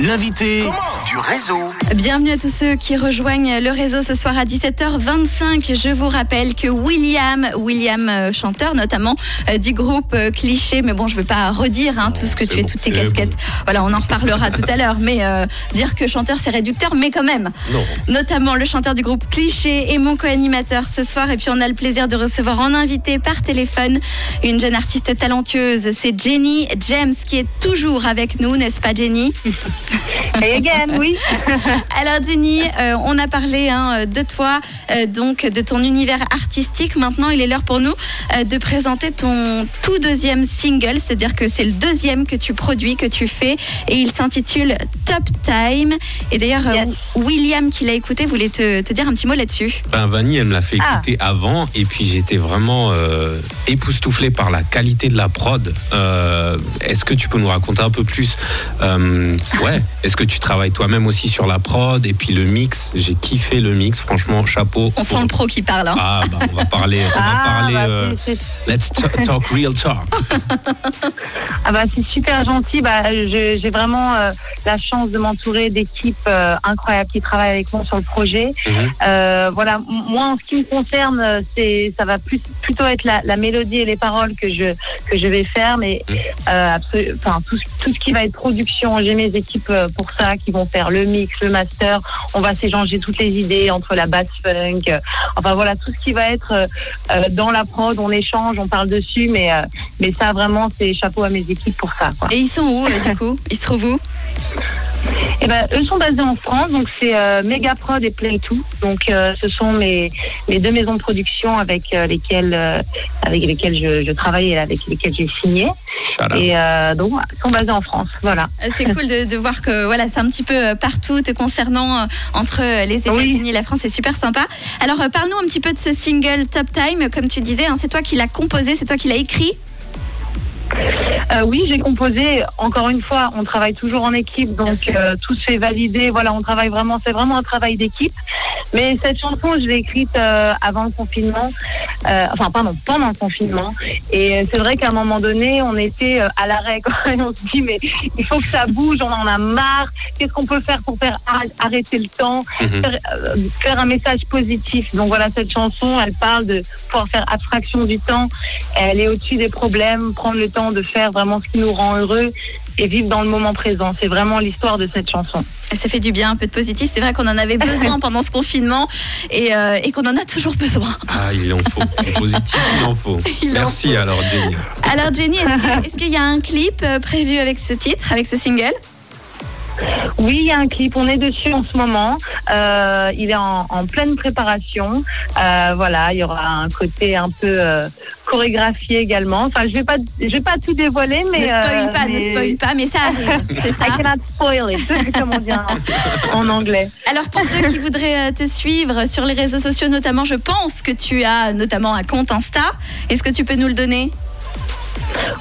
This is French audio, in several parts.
l'invité du réseau. Bienvenue à tous ceux qui rejoignent le réseau ce soir à 17h25. Je vous rappelle que William, William euh, chanteur notamment euh, du groupe euh, Cliché, mais bon, je ne vais pas redire hein, tout ce que tu es, bon, toutes tes casquettes. bon. Voilà, on en reparlera tout à l'heure, mais euh, dire que chanteur c'est réducteur, mais quand même. Non. Notamment le chanteur du groupe Cliché et mon co-animateur ce soir. Et puis on a le plaisir de recevoir en invité par téléphone une jeune artiste talentueuse. C'est Jenny James qui est toujours avec nous, n'est-ce pas Jenny? Et again, oui. Alors Jenny, euh, on a parlé hein, de toi, euh, donc de ton univers artistique. Maintenant, il est l'heure pour nous euh, de présenter ton tout deuxième single, c'est-à-dire que c'est le deuxième que tu produis, que tu fais, et il s'intitule Top Time. Et d'ailleurs, euh, Yes. William, qui l'a écouté, voulait te, te dire un petit mot là-dessus. Ben Vanny, elle me l'a fait Ah. écouter avant et puis j'étais vraiment euh, époustouflé par la qualité de la prod. Euh, Est-ce que tu peux nous raconter un peu plus euh, Ouais. Est-ce que tu travailles toi-même aussi sur la prod et puis le mix J'ai kiffé le mix, franchement, chapeau. On sent le pro qui parle. hein. Ah, bah, on va parler. On va Ah, parler. bah, euh, let's ta- talk real talk. ah bah, c'est super gentil. Bah, j'ai vraiment euh, la chance de m'entourer d'équipes euh, incroyables qui travaillent avec moi sur le projet. Mhm. Euh, voilà, moi en ce qui me concerne, c'est ça va plus plutôt être la, la mélodie et les paroles que je que je vais faire, mais Mhm. euh, enfin tout, ce- tout ce qui va être production, j'ai mes équipes pour ça qui vont faire le mix, le master. On va s'échanger toutes les idées entre la bass funk, euh, enfin voilà tout ce qui va être euh, euh, dans la prod, on échange, on parle dessus, mais mais ça vraiment c'est chapeau à mes équipes pour ça. Quoi. Et ils sont où, du coup? Ils se trouvent où? Eh ben, eux sont basés en France, donc c'est euh, Megaprod et Play2. Donc, euh, ce sont mes, mes deux maisons de production avec euh, lesquelles, euh, avec lesquelles je, je travaille et avec lesquelles j'ai signé. Et euh, donc, ils sont basés en France. Voilà. C'est cool de, de voir que voilà, c'est un petit peu partout te concernant euh, entre les États-Unis et la France, c'est super sympa. Alors euh, parle-nous un petit peu de ce single Top Time, comme tu disais, hein, c'est toi qui l'as composé, c'est toi qui l'as écrit? Euh, oui, j'ai composé. Encore une fois, on travaille toujours en équipe, donc euh, tout se fait valider. Voilà, on travaille vraiment. C'est vraiment un travail d'équipe. Mais cette chanson, je l'ai écrite euh, avant le confinement. Euh, enfin, pardon, pendant le confinement. Et euh, c'est vrai qu'à un moment donné, on était euh, à l'arrêt. Et on se dit, mais il faut que ça bouge. On en a marre. Qu'est-ce qu'on peut faire pour faire arr- arrêter le temps, Mhm. faire, euh, faire un message positif? Donc voilà, cette chanson, elle parle de pouvoir faire abstraction du temps. Elle est au-dessus des problèmes, prendre le temps de faire vraiment ce qui nous rend heureux et vivre dans le moment présent. C'est vraiment l'histoire de cette chanson. Ça fait du bien, un peu de positif. C'est vrai qu'on en avait besoin pendant ce confinement et, euh, et qu'on en a toujours besoin. Ah, il en faut. Du positif, il en faut. Il en Merci alors, Jenny. Alors Jenny, est-ce qu'il y a un clip euh, prévu avec ce titre, avec ce single? Oui, il y a un clip, on est dessus en ce moment. Euh, il est en, en pleine préparation. Euh, voilà, il y aura un côté un peu euh, chorégraphié également. Enfin, je vais pas, je vais pas tout dévoiler, mais Ne spoil pas, ne spoil pas, mais ça arrive, c'est ça. I cannot spoil it, comme on dit en, en anglais. Alors pour ceux qui voudraient te suivre sur les réseaux sociaux notamment, je pense que tu as notamment un compte Insta. Est-ce que tu peux nous le donner?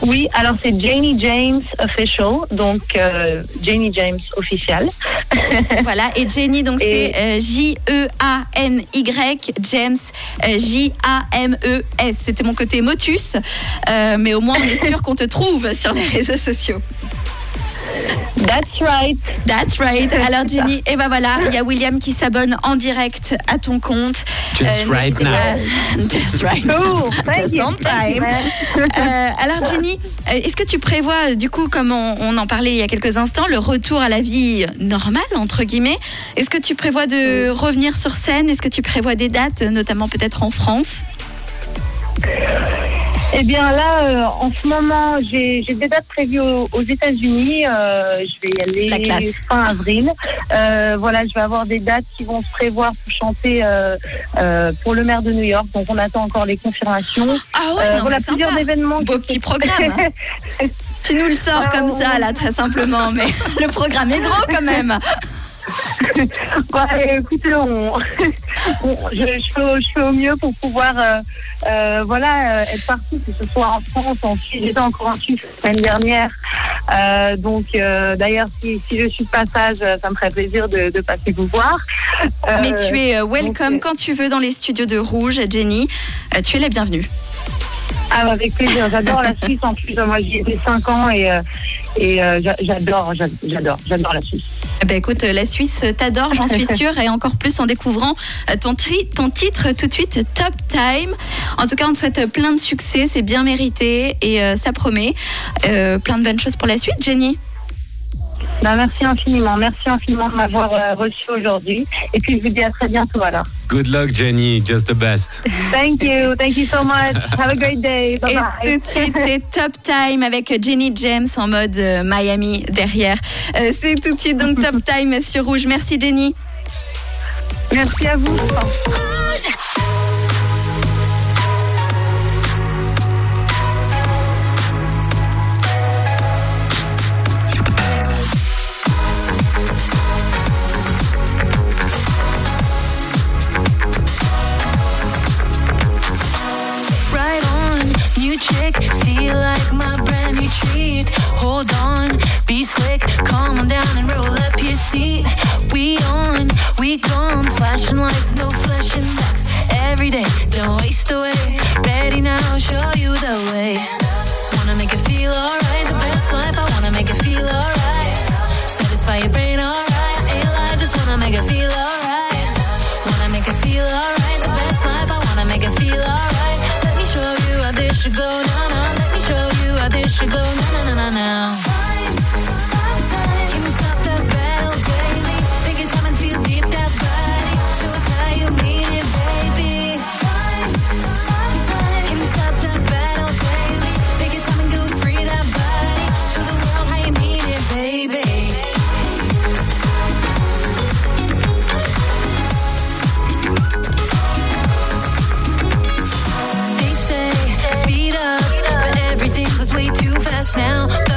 Oui, alors c'est Janie James Official, donc euh, Janie James official. Voilà, et Jenny, donc c'est euh, J-E-A-N-Y, James, euh, J-A-M-E-S. C'était mon côté motus, mais au moins on est sûr qu'on te trouve sur les réseaux sociaux. That's right. That's right. Alors Jenny, et ben voilà, il y a William qui s'abonne en direct à ton compte. Just right n'hésitez now. pas- Just right now. Just you. on time. Euh, alors Jenny, euh, est-ce que tu prévois, euh, du coup, comme on, on en parlait il y a quelques instants, le retour à la vie normale, entre guillemets? Est-ce que tu prévois de revenir sur scène? Est-ce que tu prévois des dates, euh, notamment peut-être en France? Eh bien là, euh, en ce moment, j'ai des dates prévues aux, aux États-Unis. Euh, je vais y aller La classe. fin avril. Euh, voilà, je vais avoir des dates qui vont se prévoir pour chanter euh, euh, pour le maire de New York. Donc on attend encore les confirmations. Ah ouais, Euh, non, voilà mais plusieurs sympa. événements. Beau qui- petit programme. hein. Tu nous le sors Ah, comme ça, ouais. là, très simplement, mais le programme est gros quand même. Ouais, écoutez, on, on- je, je fais, je fais au mieux pour pouvoir euh, euh, voilà, euh, être partout, que ce soit en France, en Suisse. J'étais encore en Suisse la semaine dernière. Euh, donc, d'ailleurs, si, si je suis de passage, ça me ferait plaisir de, de passer vous voir. Mais tu es welcome donc, quand tu veux dans les studios de Rouge, Jenny. Tu es la bienvenue. Ah, avec plaisir. J'adore la Suisse en plus. Moi, j'y étais 5 ans et, Et j'a- j'adore, j'a- j'adore, j'adore la Suisse. Ben écoute, la Suisse t'adore, j'en suis sûre, et encore plus en découvrant euh, ton, tri- ton titre tout de suite, Top Time. En tout cas, on te souhaite plein de succès, c'est bien mérité et euh, ça promet. Euh, plein de bonnes choses pour la suite, Jenny. Ben, merci infiniment, merci infiniment de m'avoir euh, reçu aujourd'hui. Et puis je vous dis à très bientôt alors. Good luck, Jenny. Just the best. Thank you, thank you so much. Have a great day. Bye Et bye. tout de suite, c'est Top Time avec Jenny James en mode euh, Miami derrière. Euh, c'est tout de suite donc Top Time sur Rouge. Merci Jenny. Merci à vous. right my brand new treat. Hold on, be slick, calm down and roll up your seat. We on, we gone, flashing lights, no flashing backs. Every day, don't waste away. Ready now, show you the way. Wanna make it feel alright, the best life. I wanna make it feel alright. Satisfy your brain, alright. Ain't I just wanna make it feel alright. Wanna make it feel alright, the best life. I wanna make it feel alright. Let me show you how this should go. No, no, let me show you should go na na na na now. us now.